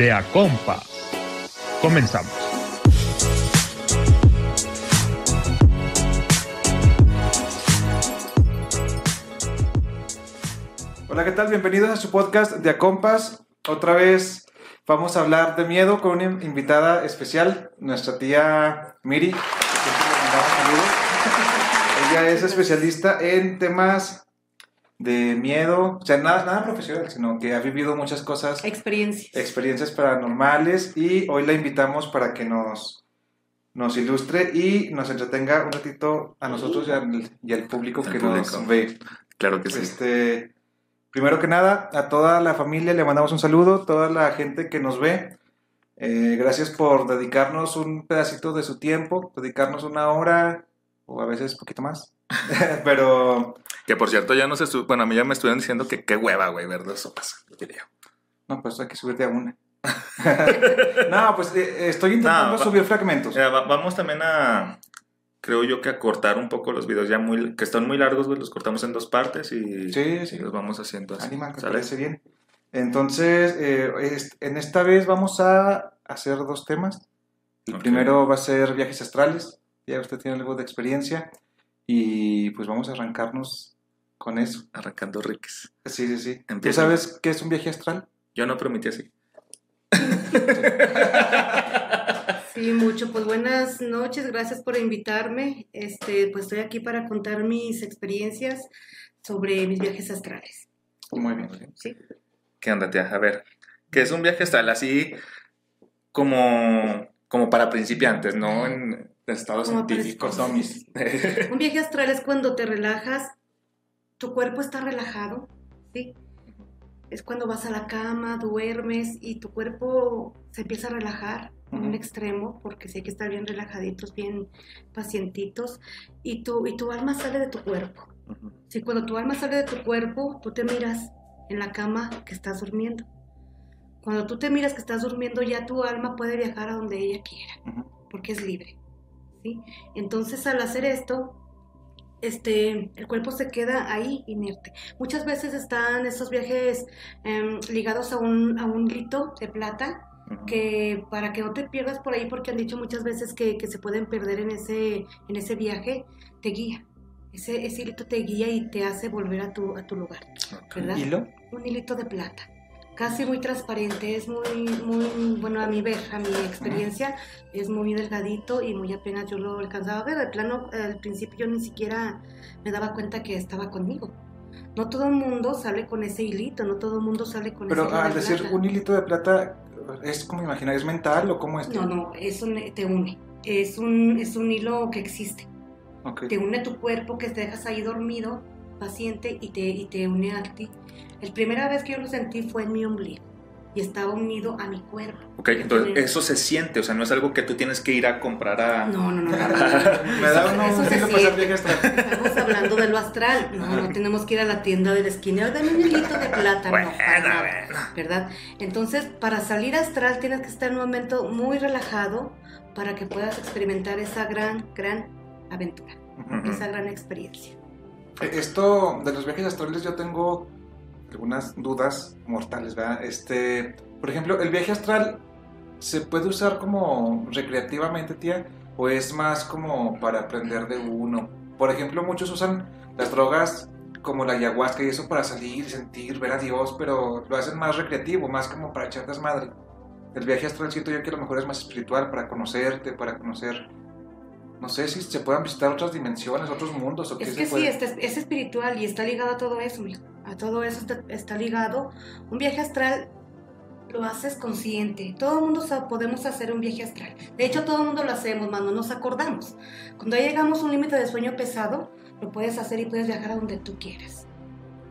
de Acompas. Comenzamos. Hola, ¿qué tal? Bienvenidos a su podcast de Acompas. Otra vez vamos a hablar de miedo con una invitada especial, nuestra tía Miri. Ella es especialista en temas de miedo, o sea, nada, nada profesional, sino que ha vivido muchas cosas, Experiencias. experiencias paranormales y hoy la invitamos para que nos, nos ilustre y nos entretenga un ratito a nosotros y al, y al público Al que público. nos ve. Claro que sí. Este, primero que nada, a toda la familia le mandamos un saludo, toda la gente que nos ve. Eh, gracias por dedicarnos un pedacito de su tiempo, dedicarnos una hora o a veces poquito más. Pero, Que por cierto, ya no sé, bueno, a mí ya me estuvieron diciendo que qué hueva, güey, ver dos sopas. diría. no, pues hay que subirte a una. no, pues eh, estoy intentando No, va- subir fragmentos. Va- vamos también a, creo yo que a cortar un poco los videos ya muy, que están muy largos, güey, los cortamos en dos partes y, Sí, sí. y los vamos haciendo así. Anima, ¿sale? parece bien. Entonces, eh, es- en esta vez vamos a hacer dos temas. El Ok. primero va a ser viajes astrales. Ya usted tiene algo de experiencia. Y pues vamos a arrancarnos con eso. Arrancando riques. Sí, sí, sí. ¿Tú Empieza. sabes qué es un viaje astral? Yo no prometí así. Sí, mucho. Pues buenas noches, gracias por invitarme. Este, pues estoy aquí para contar mis experiencias sobre mis viajes astrales. Muy bien. Sí. ¿Qué onda, tía? A ver, ¿qué es un viaje astral? Así como, como para principiantes, ¿no? En estados Como para científicos, zombies. Un viaje astral es cuando te relajas, tu cuerpo está relajado, ¿sí? Es cuando vas a la cama, duermes y tu cuerpo se empieza a relajar en un extremo, porque sí hay que estar bien relajaditos, bien pacientitos, y tu, y tu alma sale de tu cuerpo. Si cuando tu alma sale de tu cuerpo, tú te miras en la cama que estás durmiendo. Cuando tú te miras que estás durmiendo, ya tu alma puede viajar a donde ella quiera, porque es libre. ¿sí? Entonces, al hacer esto, este, el cuerpo se queda ahí inerte. Muchas veces están estos viajes em, ligados a un, a un hilito de plata que para que no te pierdas por ahí, porque han dicho muchas veces que, que se pueden perder en ese, en ese viaje, te guía. Ese, ese hilito te guía y te hace volver a tu, a tu lugar, Ok. ¿verdad? ¿Hilo? Un hilito de plata. Casi muy transparente, es muy, muy, bueno, a mi ver, a mi experiencia, es muy delgadito y muy apenas yo lo alcanzaba a ver. De plano, al principio yo ni siquiera me daba cuenta que estaba conmigo. No todo el mundo sale con ese hilito, no todo el mundo sale con Pero ese hilo al de decir plata. un hilito de plata, ¿es como imaginar? ¿Es mental o cómo es? No, no, eso te une. Es un, es un hilo que existe. Ok. Te une tu cuerpo, que te dejas ahí dormido, paciente, y te, y te une a ti. La primera vez que yo lo sentí fue en mi ombligo. Y estaba unido a mi cuerpo. Ok, entonces eso se siente, o sea, no es algo que tú tienes que ir a comprar a... No, no, no. no, no. Me da uno eso se siente. Estamos hablando de lo astral. No, no tenemos que ir a la tienda de la esquina. Dame un hilito de plata. Bueno. ¿verdad? Entonces, para salir astral tienes que estar en un momento muy relajado para que puedas experimentar esa gran, gran aventura, esa gran experiencia. Eh, Esto de los viajes astrales yo tengo algunas dudas mortales, ¿verdad? Este, por ejemplo, ¿el viaje astral se puede usar como recreativamente, tía? ¿O es más como para aprender de uno? Por ejemplo, muchos usan las drogas como la ayahuasca y eso para salir, sentir, ver a Dios, pero lo hacen más recreativo, más como para echar desmadre. El viaje astral siento yo que a lo mejor es más espiritual, para conocerte, para conocer... No sé si se puedan visitar otras dimensiones, otros mundos o qué Es se que sí, puede. este- es espiritual y está ligado a todo eso. A todo eso está, ligado. Un viaje astral lo haces consciente. Todo el mundo podemos hacer un viaje astral. De hecho, todo el mundo lo hacemos, más no nos acordamos. Cuando llegamos a un límite de sueño pesado, lo puedes hacer y puedes viajar a donde tú quieras.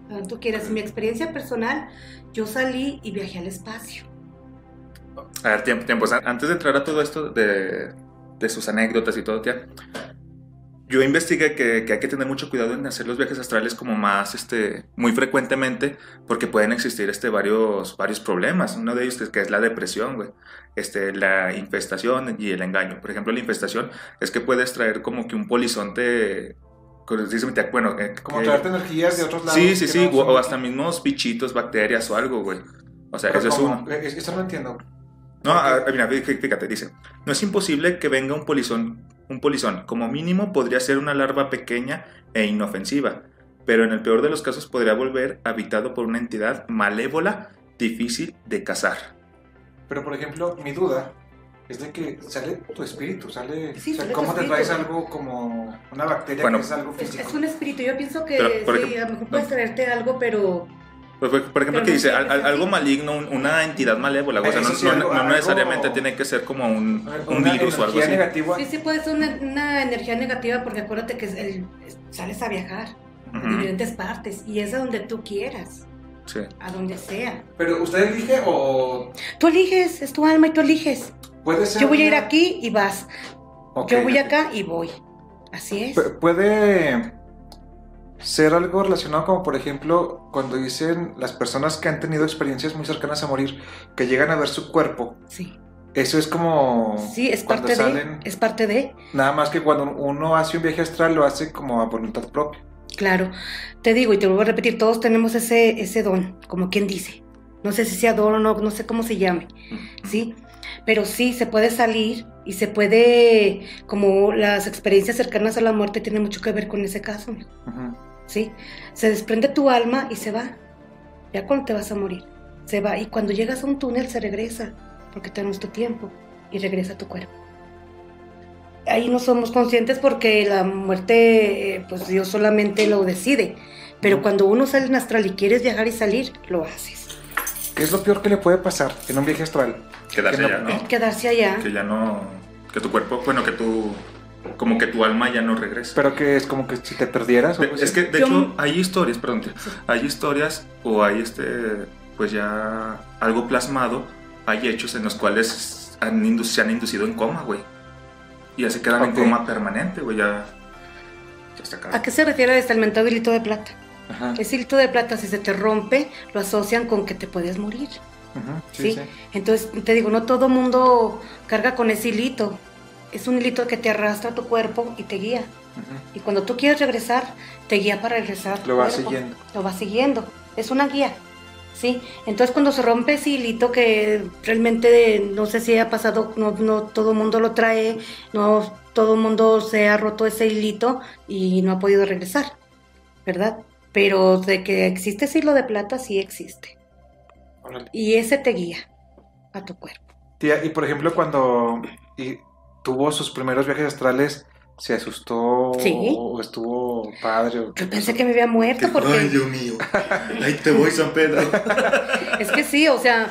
A donde tú quieras. En mi experiencia personal, yo salí y viajé al espacio. A ver, tiempo, antes de entrar a todo esto de, de sus anécdotas y todo, tía, yo investigué que, que hay que tener mucho cuidado en hacer los viajes astrales como más, este, muy frecuentemente, porque pueden existir, este, varios, varios problemas. Uno de ellos que, que es la depresión, güey, este, la infestación y el engaño. Por ejemplo, la infestación es que puedes traer como que un polizonte, bueno, eh, Como que- traerte energías de otros lados. sí, sí, sí, no o, o hasta mismos bichitos, bacterias o algo, güey. O sea, Pero eso es ¿cómo? uno. Eh, Eso no entiendo. No, ah, mira, fí- fíjate, dice, no es imposible que venga un polizón, un polizón, como mínimo podría ser una larva pequeña e inofensiva, pero en el peor de los casos podría volver habitado por una entidad malévola difícil de cazar. Pero por ejemplo, mi duda es de que sale tu espíritu, sale... Sí, o sea, sale ¿Cómo te traes algo como una bacteria Bueno. que es algo Es, físico? es un espíritu. Yo pienso que Pero, sí, ejemplo, a lo mejor puedes traerte algo, pero por por ejemplo, que dice al- algo maligno, un- una entidad malévola, o sea, no, sí, no- algo- no algo- necesariamente tiene que ser como un, A virus o algo energía así. negativa. sí, sí puede ser una, una energía negativa porque acuérdate que el- sales a viajar a Ujú, diferentes partes y es a donde tú quieras, sí. a donde sea. Pero usted elige o Tú eliges, es tu alma y tú eliges. puede ser... Yo voy a ir aquí y vas. Yo voy acá y voy. Así es. Pu- Puede ser algo relacionado como por ejemplo cuando dicen las personas que han tenido experiencias muy cercanas a morir, que llegan a ver su cuerpo. Sí, Eso es como sí, es parte de. salen, Es parte de. nada más que cuando uno hace un viaje astral lo hace como a voluntad propia. Claro. Te digo y te vuelvo a repetir, todos tenemos ese, ese don, como quien dice. No sé si sea don o no, no sé cómo se llame. ¿sí? Pero sí, se puede salir y se puede, como las experiencias cercanas a la muerte tienen mucho que ver con ese caso. ¿Sí? Se desprende tu alma y se va. Ya cuando te vas a morir, se va. Y cuando llegas a un túnel se regresa, porque tenemos tu tiempo, y regresa a tu cuerpo. Ahí no somos conscientes porque la muerte, eh, pues Dios solamente lo decide. Pero cuando uno sale en astral y quieres viajar y salir, lo haces. ¿Qué es lo peor que le puede pasar en un viaje astral? Quedarse Que no- ya, ¿no? Quedarse allá. Que ya no. Que tu cuerpo, bueno, que tu. Como que tu alma ya no regresa. Pero que es como que si te perdieras o De- es que, de Yo- hecho, hay historias, perdón, hay historias o hay este, pues ya algo plasmado, hay hechos en los cuales han indu- se han inducido en coma, güey. Y ya se quedan Ok. en coma permanente, güey, ya. Ya está acá. ¿A qué se refiere este el hilito de plata? Ajá. Ese hilito de plata, si se te rompe, lo asocian con que te puedes morir. Ujú, sí, ¿sí? sí. Entonces, te digo, no todo mundo carga con ese hilito. Es un hilito que te arrastra a tu cuerpo y te guía. Y cuando tú quieres regresar, te guía para regresar. Lo va cuerpo. siguiendo. Lo va siguiendo. Es una guía. ¿Sí? Entonces cuando se rompe ese hilito que realmente no sé si ha pasado, no, no todo el mundo lo trae, no todo el mundo se ha roto ese hilito y no ha podido regresar, ¿verdad? Pero de que existe ese hilo de plata, sí existe. Órale. Y ese te guía a tu cuerpo. Tía, y por ejemplo, cuando y tuvo sus primeros viajes astrales, ¿se asustó? Sí. ¿O estuvo padre? o Yo pensé que me había muerto porque... Dios mío. Ahí te voy, San Pedro. Es que sí, o sea,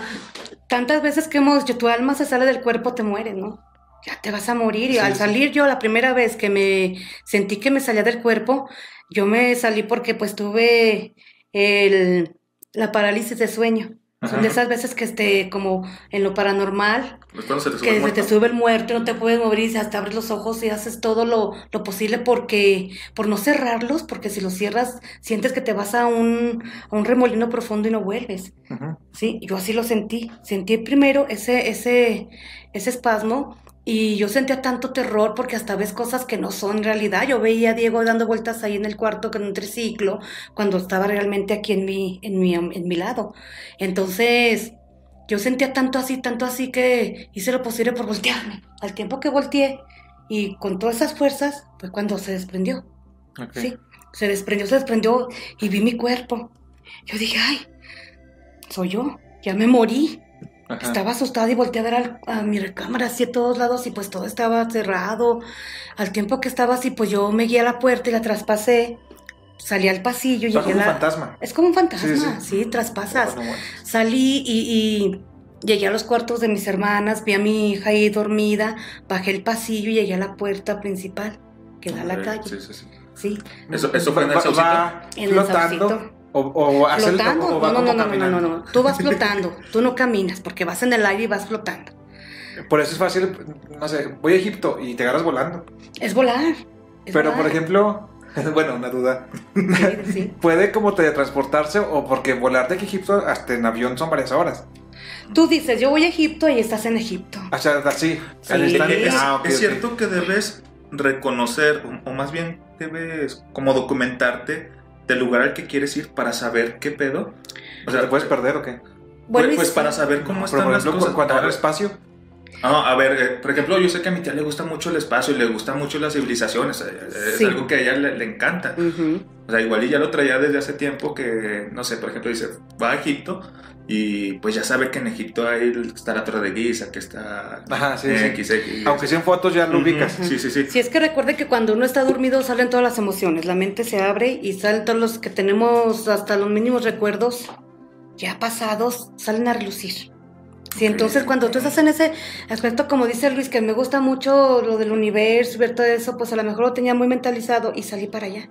tantas veces que hemos dicho, tu alma se sale del cuerpo, te mueres, ¿no? Ya te vas a morir. Y Sí, al sí. salir yo, la primera vez que me sentí que me salía del cuerpo, yo me salí porque pues tuve el, la parálisis de sueño. Son de esas veces que esté como en lo paranormal, cuando se te sube que el se muerto. te sube el muerto, no te puedes mover y hasta abres los ojos y haces todo lo, lo posible porque, por no cerrarlos, porque si los cierras, sientes que te vas a un, a un remolino profundo y no vuelves. Ujú. Sí, yo así lo sentí. Sentí primero ese, ese, ese espasmo y yo sentía tanto terror porque hasta ves cosas que no son realidad. Yo veía a Diego dando vueltas ahí en el cuarto con un triciclo cuando estaba realmente aquí en mi, en mi, en mi lado. Entonces, yo sentía tanto así, tanto así que hice lo posible por voltearme. Al tiempo que volteé y con todas esas fuerzas fue cuando se desprendió. Ok. Sí, se desprendió, se desprendió y vi mi cuerpo. Yo dije, ay, soy yo, ya me morí. Ajá. Estaba asustada y volteé a ver al- a, mi recámara así a todos lados y pues todo estaba cerrado. Al tiempo que estaba así, pues yo me guié a la puerta y la traspasé. Salí al pasillo y llegué como a un la... fantasma. Es como un fantasma, Sí, sí, sí. traspasas. Bueno, bueno. Salí y, y llegué a los cuartos de mis hermanas, vi a mi hija ahí dormida, bajé el pasillo y llegué a la puerta principal que da a la calle. Sí, sí, sí. Sí, Eso, eso fue en el Va- saucito. va en el flotando. saucito. O, o el- Flotando. o va No, no, no, no, no, no, no. Tú vas flotando. Tú no caminas porque vas en el aire y vas flotando. Por eso es fácil, no sé, voy a Egipto y te agarras volando. Es volar. es Pero, volar. por ejemplo, bueno, una duda. Sí, sí. ¿Puede como teletransportarse o porque volar de aquí a Egipto hasta en avión son varias horas? Tú dices, yo voy a Egipto y estás en Egipto. O sea, así, Sí. al. Es, Ah, es ok. cierto que debes reconocer, o, o más bien debes como documentarte del lugar al que quieres ir para saber qué pedo. O sea, ¿te puedes perder o qué? vuelve y pues se- para saber cómo Pero, están por las ejemplo, cosas. cuando A hay ver, espacio, Ah, a ver, eh, por ejemplo, yo sé que a mi tía le gusta mucho el espacio y le gustan mucho las civilizaciones. eh, Es Sí. algo que a ella le, le encanta. Ujú. O sea, igual y ya lo traía desde hace tiempo que, no sé, por ejemplo, dice, va a Egipto y pues ya sabe que en Egipto hay, está la Torre de Giza, que está Ajá, sí, sí. X. aunque sean fotos ya lo Ujú, ubicas. Sí, sí, sí. Si es que recuerde que cuando uno está dormido salen todas las emociones, la mente se abre y salen todos los que tenemos hasta los mínimos recuerdos ya pasados, salen a relucir. Sí, entonces cuando tú estás en ese aspecto, como dice Luis, que me gusta mucho lo del universo, ver todo eso, pues a lo mejor lo tenía muy mentalizado y salí para allá.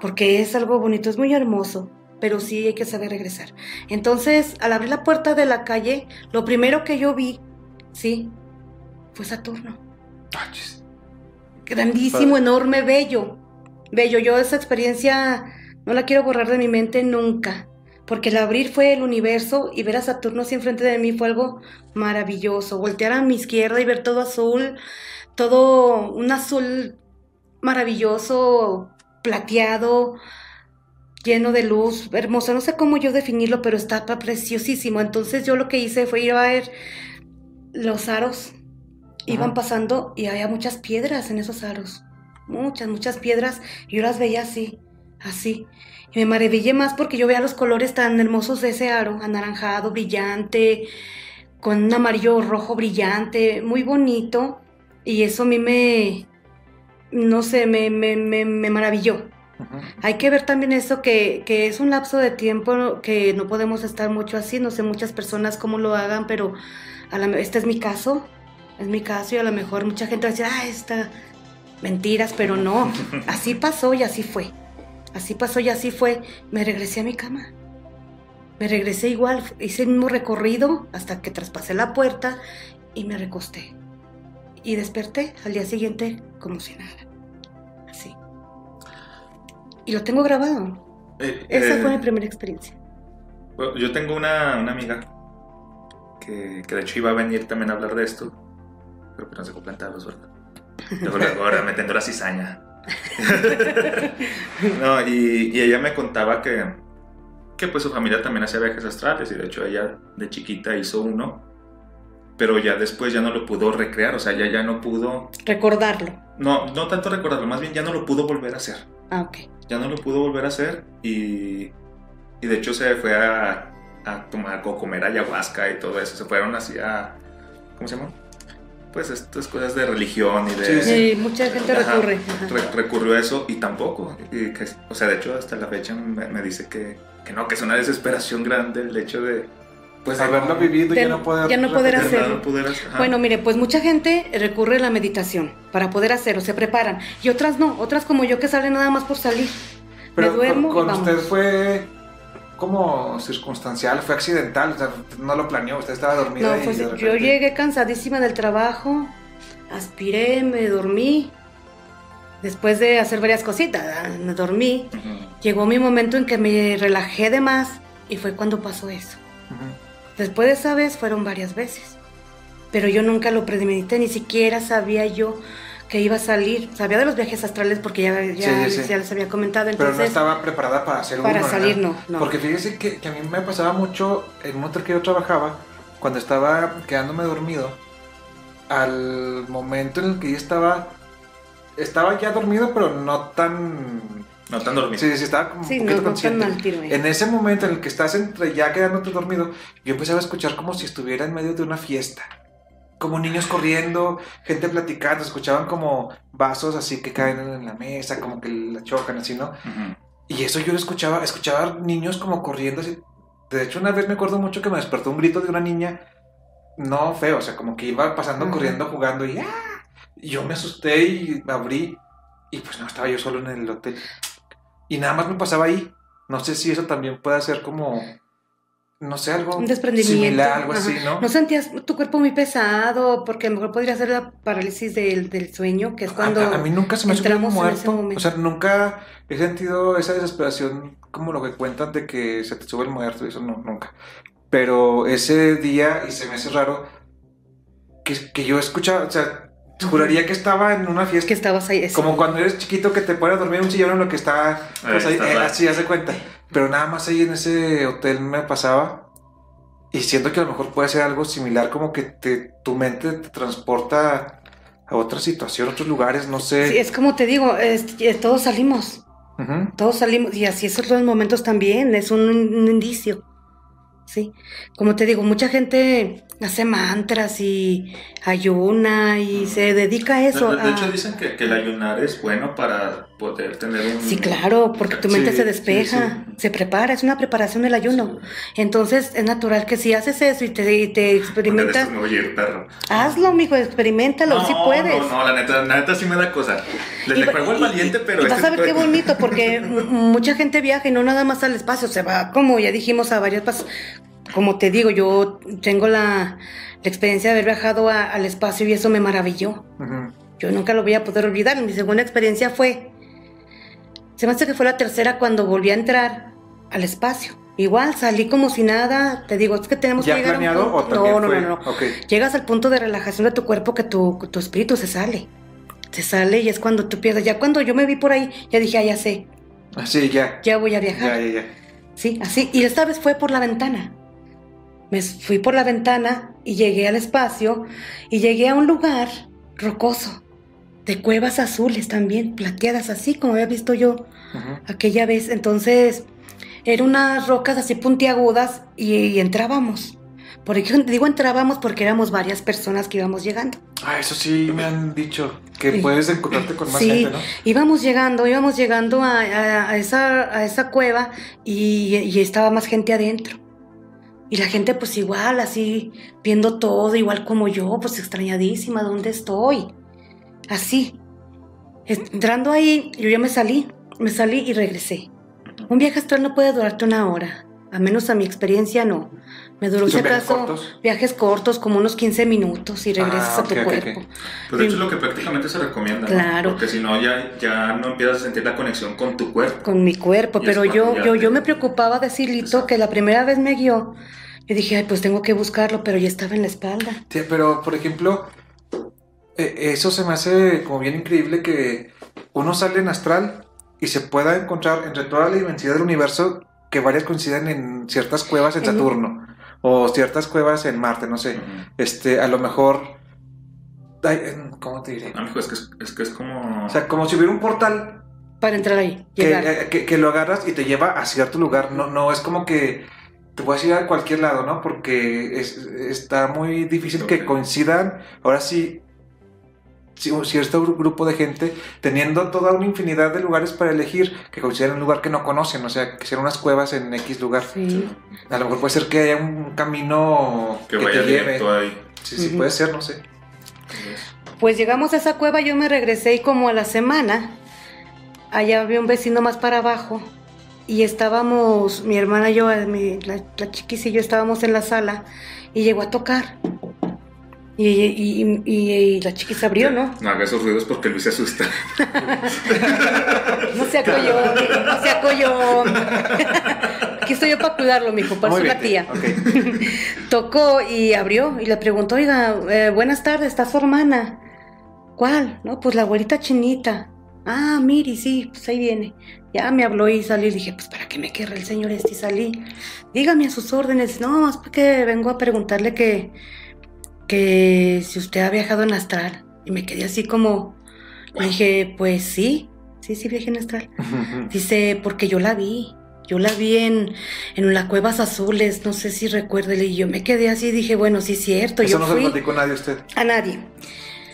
Porque es algo bonito, es muy hermoso, pero sí hay que saber regresar. Entonces, al abrir la puerta de la calle, lo primero que yo vi, sí, fue Saturno Ah, grandísimo, Padre. enorme, bello. Bello, yo esa experiencia no la quiero borrar de mi mente nunca. Porque el abrir fue el universo y ver a Saturno así enfrente de mí fue algo maravilloso. Voltear a mi izquierda y ver todo azul, todo un azul maravilloso, plateado, lleno de luz, hermoso. No sé cómo yo definirlo, pero está preciosísimo. Entonces yo lo que hice fue ir a ver los aros. Iban pasando y había muchas piedras en esos aros. Muchas, muchas piedras. Y yo las veía así, así. Me maravillé más porque yo veía los colores tan hermosos de ese aro, anaranjado, brillante, con un amarillo rojo brillante, muy bonito. Y eso a mí me, no sé, me, me, me, me maravilló. Hay que ver también eso, que, que es un lapso de tiempo que no podemos estar mucho así. No sé muchas personas cómo lo hagan, pero a la, este es mi caso. Es mi caso y a lo mejor mucha gente va a decir, ah, está mentiras, pero no. Así pasó y así fue. Así pasó y así fue. Me regresé a mi cama. Me regresé igual, hice el mismo recorrido hasta que traspasé la puerta y me recosté. Y desperté al día siguiente como si nada. Así. Y lo tengo grabado. Eh, Esa eh, fue mi primera experiencia. yo tengo una, una amiga que, que de hecho iba a venir también a hablar de esto, pero que no se plantados, ¿verdad? Luego, ahora metiendo la cizaña. no, y, y ella me contaba que, que pues su familia también hacía viajes astrales y de hecho ella de chiquita hizo uno, pero ya después ya no lo pudo recrear, o sea, ya, ya no pudo, Recordarlo. no, no tanto recordarlo, más bien ya no lo pudo volver a hacer. Ah, ok. ya no lo pudo volver a hacer y, y de hecho se fue a, a tomar o comer ayahuasca y todo eso. Se fueron así a. ¿Cómo se llama? Pues estas cosas de religión y de. Sí, sí. Sí, mucha gente Ajá, recurre. ajá. re- recurrió a eso y tampoco. y que- o sea, de hecho, hasta la fecha me, me dice que, que no, que es una desesperación grande el hecho de. Pues haberlo no- vivido y ya no poder, ya no poder hacerlo. no poder hacer-. Bueno, mire, pues mucha gente recurre a la meditación para poder hacerlo, se preparan. Y otras no, otras como yo que salen nada más por salir. Pero me duermo con, y con vamos. usted fue como circunstancial, fue accidental, o sea, no lo planeó, usted estaba dormida No, y yo llegué cansadísima del trabajo, aspiré, me dormí. Después de hacer varias cositas, me dormí. Llegó mi momento en que me relajé de más y fue cuando pasó eso. Después de esa vez fueron varias veces. Pero yo nunca lo premedité, ni siquiera sabía yo que iba a salir. Sabía de los viajes astrales porque ya, ya, Sí, sí. ya les había comentado. Pero no Entonces, estaba preparada para hacer para uno, salir no, no. Porque fíjese que, que a mí me pasaba mucho en un hotel que yo trabajaba, cuando estaba quedándome dormido, al momento en el que yo estaba, estaba ya dormido, pero no tan... No tan dormido. Sí, sí, estaba como Sí, un no, poquito no tan consciente. tiro, eh. En ese momento en el que estás entre ya quedándote dormido, yo empezaba a escuchar como si estuviera en medio de una fiesta. Como niños corriendo, gente platicando, escuchaban como vasos así que caen en la mesa, como que la chocan así, ¿no? Y eso yo lo escuchaba, escuchaba niños como corriendo así. De hecho, una vez me acuerdo mucho que me despertó un grito de una niña, no feo, o sea, como que iba pasando, corriendo, jugando y, ¡ah! y yo me asusté y me abrí y pues no, estaba yo solo en el hotel. Y nada más me pasaba ahí. No sé si eso también puede ser como, no sé, algo Un desprendimiento. similar, algo Ajá. así, ¿no? ¿No sentías tu cuerpo muy pesado? Porque a lo mejor podría ser la parálisis del, del sueño, que es cuando... a, a mí nunca se me ha muerto. O sea, nunca he sentido esa desesperación como lo que cuentan de que se te sube el muerto eso no, nunca. Pero ese día, y se me hace raro, que, que yo escuchaba, o sea, juraría que estaba en una fiesta. que estabas ahí. eso. Como cuando eres chiquito que te a dormir en un sillón en lo que está, pues, Ahí ahí, está, eh, así, hace cuenta. Pero nada más ahí en ese hotel me pasaba. Y siento que a lo mejor puede ser algo similar, como que te, tu mente te transporta a otra situación, a otros lugares, no sé. Sí, es como te digo, es- eh, todos salimos, Ujú. todos salimos, y así esos los momentos también, es un, un indicio. Sí, como te digo, mucha gente hace mantras y ayuna y se dedica a eso. De, de a- hecho, dicen que, que el ayunar es bueno para poder tener un... Sí, claro, porque tu mente Sí, se sí, despeja, se prepara, es una preparación del ayuno. Entonces es natural que si haces eso y te, y te experimentas, a ir, perro. hazlo, mijo, experimentalo, no, sí puedes. No, no, la neta, la neta sí me da cosa. Le, Y le juego al valiente, pero... y vas este a ver qué bonito, porque mucha gente viaja y no nada más al espacio, se va, como ya dijimos, a varios. Como te digo, yo tengo la, la experiencia de haber viajado a- al espacio y eso me maravilló. Yo nunca lo voy a poder olvidar. Mi segunda experiencia fue, se me hace que fue la tercera cuando volví a entrar al espacio. Igual salí como si nada, te digo, es que tenemos ¿Ya que llegar a un planeado o no, no, fue? no, no. Ok. Llegas al punto de relajación de tu cuerpo que tu, tu espíritu se sale. Se sale y es cuando tú pierdes. Ya cuando yo me vi por ahí, ya dije, ah, ya sé, Ah, Sí, ya. ya voy a viajar. Ya, ya, ya. Sí, así. Y esta vez fue por la ventana. Me fui por la ventana y llegué al espacio y llegué a un lugar rocoso, de cuevas azules también, plateadas, así como había visto yo aquella vez. Entonces, eran unas rocas así puntiagudas y, y entrábamos. Por eso digo entrábamos porque éramos varias personas que íbamos llegando. Ah, eso sí me han dicho, que Sí. puedes encontrarte con más Sí, gente, ¿no? íbamos llegando, íbamos llegando a, a- a esa, a esa cueva y, y estaba más gente adentro. Y la gente pues igual, así, viendo todo, igual como yo, pues extrañadísima, ¿dónde estoy? Así. Entrando ahí, yo ya me salí, me salí y regresé. Un viaje astral no puede durarte una hora, a menos a mi experiencia no. Me duró, si ¿Son viajes acaso, cortos? viajes cortos, como unos 15 minutos y regresas Ah, a tu cuerpo. ok. Pues de hecho es lo que prácticamente se recomienda. ¿no? Claro. Porque si no, ya, ya no empiezas a sentir la conexión con tu cuerpo. con mi cuerpo, Y pero yo, yo, te- yo me preocupaba Exacto. que la primera vez me guió. Yo dije, ay, pues tengo que buscarlo, pero ya estaba en la espalda. Sí, pero, por ejemplo, eh, eso se me hace como bien increíble que uno sale en astral y se pueda encontrar entre toda la inmensidad del universo que varias coinciden en ciertas cuevas en Saturno o ciertas cuevas en Marte, no sé. Este, a lo mejor... ay, em, ¿Cómo te diré? No, es que es, es que es como... O sea, como si hubiera un portal Para entrar ahí, que, llegar. eh, que- que lo agarras y te lleva a cierto lugar. No, no es como que te puedes ir a cualquier lado, ¿no? Porque es- está muy difícil que coincidan. Ahora sí, cierto gru- grupo de gente teniendo toda una infinidad de lugares para elegir que coincidan en un lugar que no conocen, o sea, que sean unas cuevas en X lugar. Sí. A lo mejor puede ser que haya un camino que que, vaya te lleve. ahí. Sí, sí, Ujú. puede ser, no sé. Pues llegamos a esa cueva, yo me regresé y como a la semana, allá había un vecino más para abajo y estábamos, mi hermana y yo, eh, mi- la, la chiquis y yo estábamos en la sala y llegó a tocar. Y, y- y- y la chiquis abrió, ¿no? No haga esos ruidos porque Luis se asusta. No sea collón, no sea collón. Aquí estoy yo para cuidarlo, mijo, para Muy eso la bien, tía. ok. Tocó y abrió y le preguntó, oiga, eh, buenas tardes, ¿está su hermana? ¿Cuál? No, pues la abuelita chinita. Ah, Miri, sí, pues ahí viene. Ya me habló y salí. Dije, pues para qué me querrá el señor este y salí. Dígame a sus órdenes. No, es porque vengo a preguntarle que, que si usted ha viajado en astral. Y me quedé así como, le dije, pues sí, sí, sí viajé en astral. Dice, porque yo la vi. Yo la vi en, en las cuevas azules, no sé si recuerde. Y yo me quedé así, dije, bueno, sí es cierto. Eso yo no se lo platicó nadie a usted. a nadie.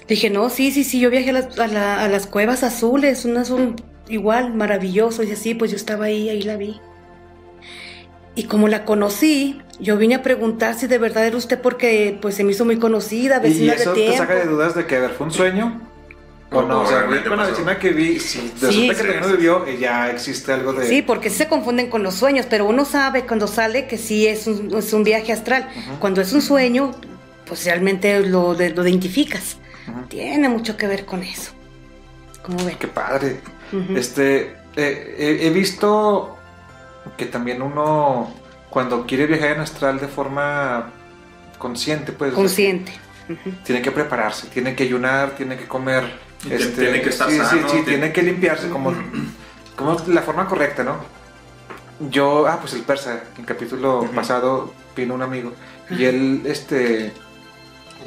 Dije, no, sí, sí, sí, yo viajé a las, a la- a las cuevas azules, un azul igual, maravilloso. Y dice, sí, pues yo estaba ahí, ahí la vi. Y como la conocí, yo vine a preguntar si de verdad era usted porque pues se me hizo muy conocida, ¿Y vecina eso de te tiempo. saca de dudas de que, a ver, fue un sueño? ¿O O- no? o sea, con la vecina que vi, si resulta Sí, que sí, también no vivió, y ya existe algo de... Sí, porque sí se confunden con los sueños, pero uno sabe cuando sale que sí es un, es un viaje astral. Ujú. Cuando es un sueño, pues realmente lo, de- lo identificas. Ujú. Tiene mucho que ver con eso. ¿Cómo ven? Qué padre. Ujú. Este, eh, he, he visto que también uno, cuando quiere viajar en astral de forma consciente, pues... Consciente. Tiene que prepararse, tiene que ayunar, tiene que comer. este, tiene que estar sí, sano, Sí, sí, tiene- tiene que limpiarse como, como la forma correcta, ¿no? yo, ah, pues el persa, en el capítulo pasado vino un amigo y él, este,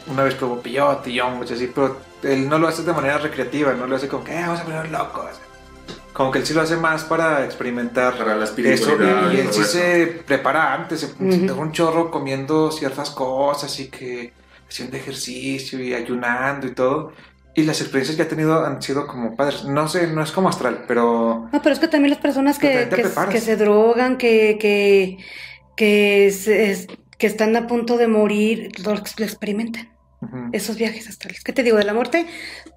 una vez probó pillote y hongos y así, pero él no lo hace de manera recreativa, no lo hace como que "Eh, vamos a poner locos. Como que él sí lo hace más para experimentar Para la eso y, y él sí se prepara antes, se, se Ujú. toma un chorro comiendo ciertas cosas y que haciendo ejercicio y ayunando y todo. Y las experiencias que ha tenido han sido como padres. No sé, no es como astral, pero No, pero es que también las personas que, que, que se drogan, que, que, que, se- es- que están a punto de morir, lo, lo experimentan. ujú. Esos viajes astrales. ¿Qué te digo? De la muerte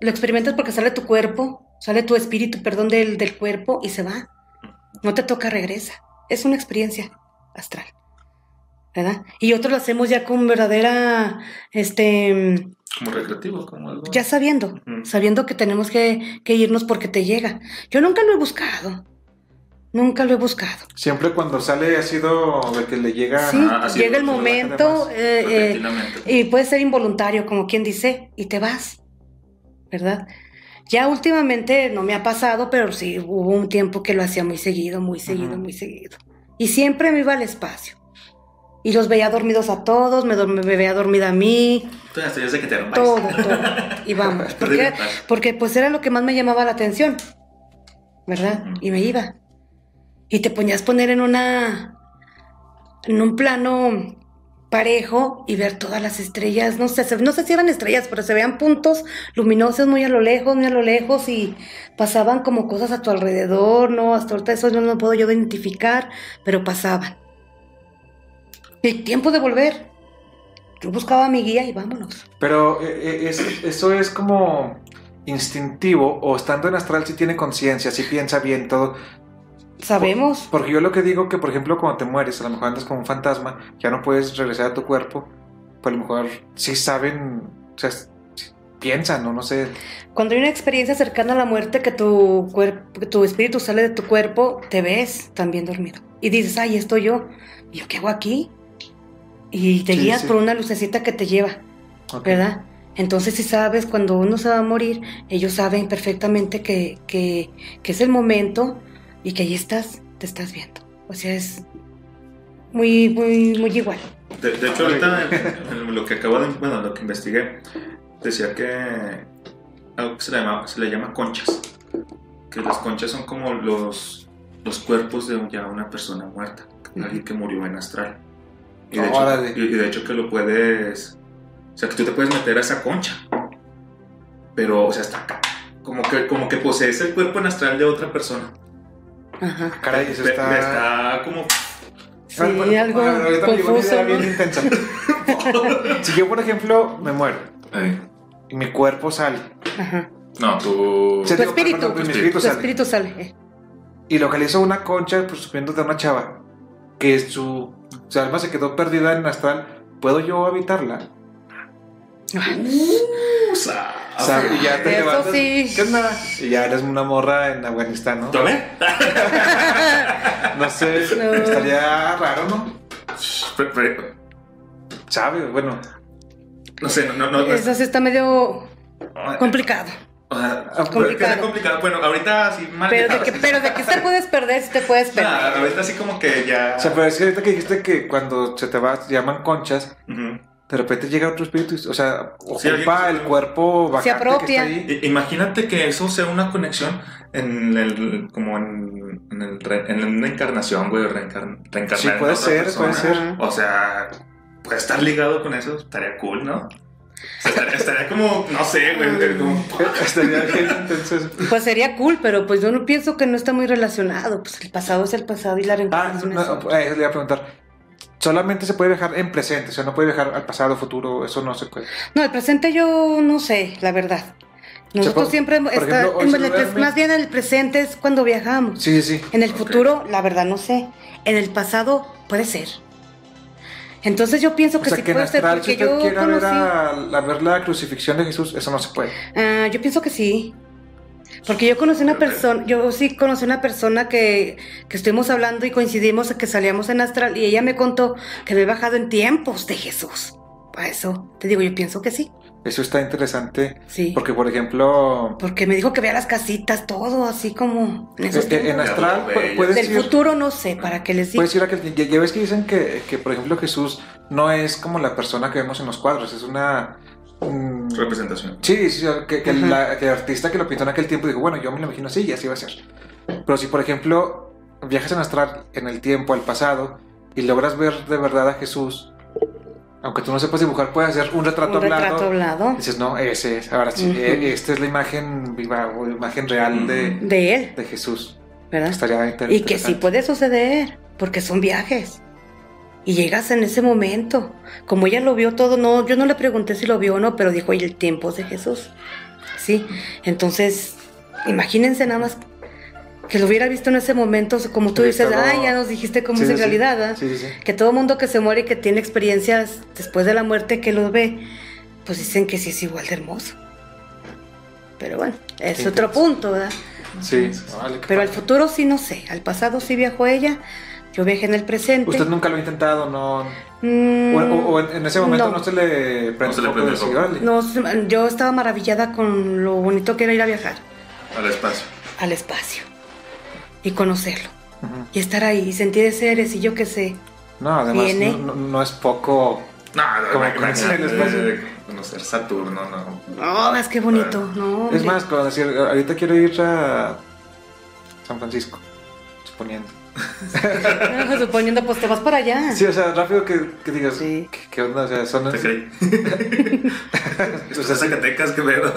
lo experimentas porque sale tu cuerpo, sale tu espíritu, perdón, del, del cuerpo y se va. No te toca, regresa. Es una experiencia astral. ¿Verdad? Y otros lo hacemos ya con verdadera, este, Como recreativo, como algo. ya sabiendo, sabiendo que tenemos que, que irnos porque te llega. Yo nunca lo he buscado. Nunca lo he buscado. siempre cuando sale ha sido de que le llega. Sí, llega el momento eh, eh, y puede ser involuntario, como quien dice, y te vas, ¿verdad? Ya últimamente no me ha pasado, pero sí hubo un tiempo que lo hacía muy seguido, muy seguido, muy seguido. Y siempre me iba al espacio. Y los veía dormidos a todos, me, veía dormida a mí, ya sabías de que te eran todo, todo. Y vamos, ¿por qué? Porque pues era lo que más me llamaba la atención, ¿verdad? Y me iba. Y te ponías poner en una, en un plano parejo y ver todas las estrellas, no sé, no sé si eran estrellas, pero se veían puntos luminosos muy a lo lejos, muy a lo lejos y pasaban como cosas a tu alrededor, ¿no? Hasta ahorita eso no lo puedo yo identificar, pero pasaban. Y tiempo de volver. Yo buscaba a mi guía y vámonos. Pero eh, eh, es- eso es como instintivo o estando en astral si tiene conciencia, si piensa bien todo. Sabemos. Porque yo lo que digo que, por ejemplo, cuando te mueres, a lo mejor andas como un fantasma, ya no puedes regresar a tu cuerpo, pues a lo mejor sí saben, o sea, piensan o no sé. Cuando hay una experiencia cercana a la muerte que tu cuerpo, tu espíritu sale de tu cuerpo, te ves también dormido. Y dices, ay, estoy yo. ¿Y yo qué hago aquí? Y te Sí, guías sí. por una lucecita que te lleva, Ok. ¿verdad? Entonces, si sabes, cuando uno se va a morir, ellos saben perfectamente que, que, que es el momento y que ahí estás, te estás viendo. O sea, es muy, muy, muy igual. De, de hecho, ahorita en, en lo que acabo de. Bueno, lo que investigué, decía que. Algo que se le llama, se le llama conchas. Que las conchas son como los, los cuerpos de ya una persona muerta. Alguien que murió en astral. Y de, hecho, y- y de hecho que lo puedes. O sea, que tú te puedes meter a esa concha. Pero, o sea, está acá. Como que, como que posees el cuerpo en astral de otra persona. Ajá. Caray, eso está... está como. Sí, Ah, bueno, algo bueno, me confuso. bien intensa. si yo, por ejemplo, me muero y mi cuerpo sale. No, tú. O sea, Tu digo, espíritu, perdón, mi tu espíritu sale. espíritu sale. y localizo una concha, pues subiendo de una chava, que su, su alma se quedó perdida en astral, ¿puedo yo habitarla? O sea, O sea, y ya te Eso levantas, sí. ¿qué onda? Y ya eres una morra en Afganistán, ¿no? ¿Tome? No sé, No. estaría raro, ¿no? ¿Sabe? Bueno, No sé, no, no, no. Eso sí está medio no- complicado. O sea, Complicado. complicado. Bueno, ahorita sí mal. Pero de que, pero de que te puedes perder, sí te puedes perder. Nah, ahorita sí como que ya. o sea, pero es que ahorita que dijiste que cuando se te va, llaman conchas, Ujú. De repente llega otro espíritu, y- o sea, Sí, ocupa alguien- el cuerpo vacante que apropia. está ahí. I- Imagínate que eso sea una conexión en el, como en, en, el re- en una encarnación, güey, reencar- reencarnar Sí, en puede otra ser, persona. puede ser. O sea, puede estar ligado con eso, estaría cool, ¿no? O sea, estaría, estaría como, no sé, güey, como... Estaría bien, entonces. Pues sería cool, pero pues yo no pienso que no está muy relacionado. Pues el pasado es el pasado y la Ah, reencarnación no, es otra. eh, le iba a preguntar. Solamente se puede viajar en presente, o sea, no puede viajar al pasado, futuro, eso no se puede. No, el presente yo no sé, la verdad. Nosotros siempre está- ejemplo, en el más bien en el presente es cuando viajamos. Sí, sí, sí. En el futuro, la verdad no sé. En el pasado puede ser. Entonces yo pienso O que sea, sí que puede ser porque si yo quiera ver, conocí. a, a ver la crucifixión de Jesús, eso no se puede. Ah, yo pienso que sí. Porque yo conocí una persona, yo sí conocí una persona que, que estuvimos hablando y coincidimos que salíamos en astral y ella me contó que me he bajado en tiempos de Jesús. Para eso, te digo, yo pienso que sí. Eso está interesante. Sí. Porque, por ejemplo, Porque me dijo que vea las casitas, todo así como en esos eh, en tiempos. astral puedes Del ir, futuro no sé, para que les diga. puedes ir a que ya, ya ves que dicen que, que, por ejemplo, Jesús no es como la persona que vemos en los cuadros, es una... mm, Representación. Sí, sí, que, que la- que el artista que lo pintó en aquel tiempo dijo, bueno, yo me lo imagino así y así va a ser. Pero si, por ejemplo, viajas en astral en el tiempo, al pasado, y logras ver de verdad a Jesús, aunque tú no sepas dibujar, puedes hacer un retrato un retrato hablado. hablado Dices, no, ese es, ahora sí, Ujú. eh, esta es la imagen viva o imagen real de, de él, de Jesús. ¿verdad? Estaría inter- Y que sí interesante. puede suceder, porque son viajes. Y llegas en ese momento. Como ella lo vio todo, no, yo no le pregunté si lo vio o no, pero dijo, oye, el tiempo es de Jesús. Sí. Entonces, imagínense nada más que lo hubiera visto en ese momento, como tú dices, ay, ya nos dijiste cómo Sí, es en sí, realidad. Sí, sí, sí. Que todo mundo que se muere y que tiene experiencias después de la muerte que los ve, pues dicen que sí es igual de hermoso. Pero bueno, es Qué otro punto, ¿verdad? Sí, qué Pero al futuro sí no sé. Al pasado sí viajó ella. Yo viajé en el presente. Usted nunca lo ha intentado, no. Mm, O, o- o en, en ese momento no, no. se le prende No se el foco. no, se- yo estaba maravillada con lo bonito que era ir a viajar Al espacio. al espacio y conocerlo y estar ahí y sentir ese eres y yo qué sé. No, además Viene. no, no- no es poco. No, no, Como conocer el espacio. de conocer Saturno, no. Oh, es que bonito, ¿no? Es más, como decir, ahorita quiero ir a San Francisco, suponiendo. Suponiendo, pues te vas para allá. Sí, o sea, rápido que, que digas, Sí. ¿qué, qué onda? O sea, son. ¿Te creí? o sea, Zacatecas, qué pedo.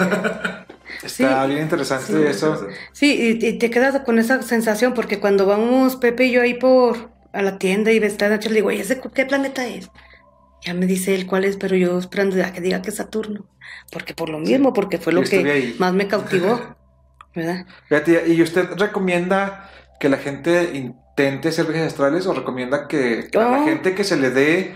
está Sí. bien interesante Sí. eso. Sí, y, y te quedas con esa sensación porque cuando vamos Pepe y yo ahí por a la tienda y ves le digo, "Oye, ¿ese qué planeta es? Ya me dice él cuál es, pero yo esperando a que diga que es Saturno, porque por lo mismo, porque fue lo que ahí. más me cautivó, ¿verdad? Fíjate, ¿y usted recomienda que la gente intente hacer viajes astrales o recomienda que a la gente que se le dé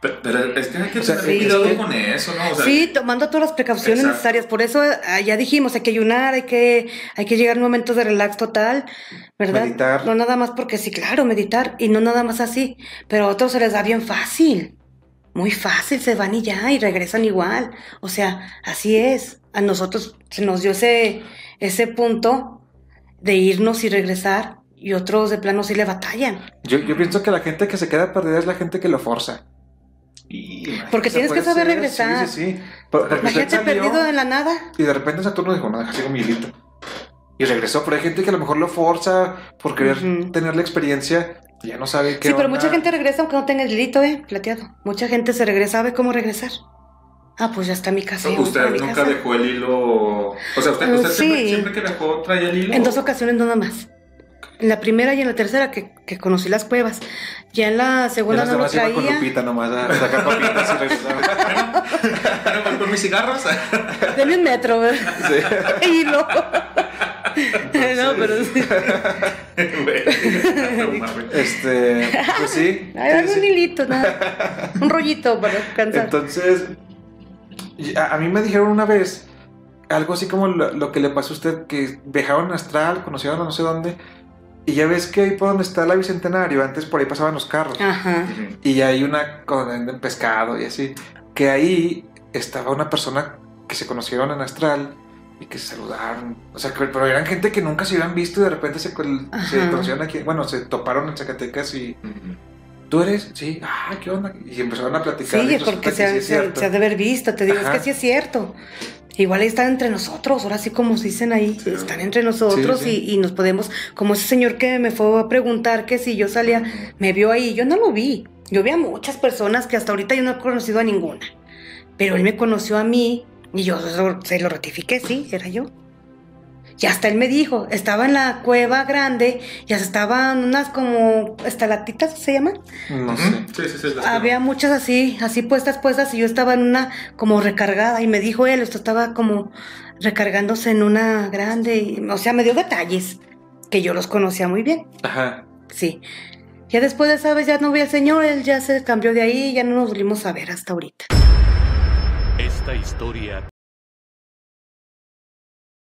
Pero, pero es que hay que O sea, tener sí. cuidado con eso, ¿no? O sea, Sí, tomando todas las precauciones Exacto. necesarias. Por eso ah, ya dijimos, hay que ayunar, hay que, hay que llegar a momentos de relax total, ¿verdad? Meditar. No nada más porque sí, claro, meditar, y no nada más así. Pero a otros se les da bien fácil. Muy fácil, se van y ya, y regresan igual. O sea, así es. A nosotros se nos dio ese, ese punto de irnos y regresar, y otros de plano sí le batallan. Yo, yo pienso que la gente que se queda perdida es la gente que lo forza. y, Porque tienes que saber ser, regresar. Sí, sí, sí. Usted Imagínate salió perdido en la nada. Y de repente Saturno dijo, no, deja sigo mi hilito. Y regresó, pero hay gente que a lo mejor lo forza por querer Ujú. tener la experiencia y ya no sabe qué Sí, pero onda. mucha gente regresa aunque no tenga el hilito, ¿eh? Plateado. Mucha gente se regresa, sabe cómo regresar. Ah, pues ya está mi casa. Usted mi nunca casa. dejó el hilo. O sea, usted, usted siempre, sí. siempre que dejó traía el hilo. En dos ocasiones nada más. En la primera y en la tercera que, que conocí las cuevas. Ya en la Y segunda no lo iba con traía. Lupita nomás a sacar papitas y regresaba. Pero con- mis cigarros. Deme un metro, ¿verdad? Sí. Hilo. no, pero sí. No. Este, pues sí. Ay, sí, dame sí. un hilito, nada. Un rollito para descansar. Entonces, y a, a mí me dijeron una vez algo así como lo, lo que le pasó a usted, que viajaron astral, conocieron a no sé dónde, y ya ves que ahí por donde está la Bicentenario, antes por ahí pasaban los carros, Ajá. y hay una con venden pescado y así, que ahí estaba una persona que se conocieron en astral y que se saludaron, o sea, que- pero eran gente que nunca se habían visto y de repente se, se conocieron aquí, bueno, se toparon en Zacatecas y ¿Tú eres? Sí. Ah, ¿qué onda? Y empezaron a platicar. Sí, porque que se, se se ha de haber visto, te digo, Ajá. es que sí es cierto. Igual están entre nosotros, ahora sí como se dicen ahí, Sí. están entre nosotros Sí, sí. Y, y nos podemos, como ese señor que me fue a preguntar que si yo salía, me vio ahí, yo no lo vi, yo vi a muchas personas que hasta ahorita yo no he conocido a ninguna, pero él me conoció a mí y yo se lo ratifiqué, sí, era yo. Y hasta él me dijo, estaba en la cueva grande y hasta estaban unas como estalactitas, ¿se llaman? No sé. Sí, sí, sí. Había muchas así, así puestas, puestas, y yo estaba en una como recargada, y me dijo él, esto estaba como recargándose en una grande, y- o sea, me dio detalles que yo los conocía muy bien, Ajá. sí. Ya después de esa vez ya no vi al señor, él ya se cambió de ahí, ya no nos volvimos a ver hasta ahorita. Esta historia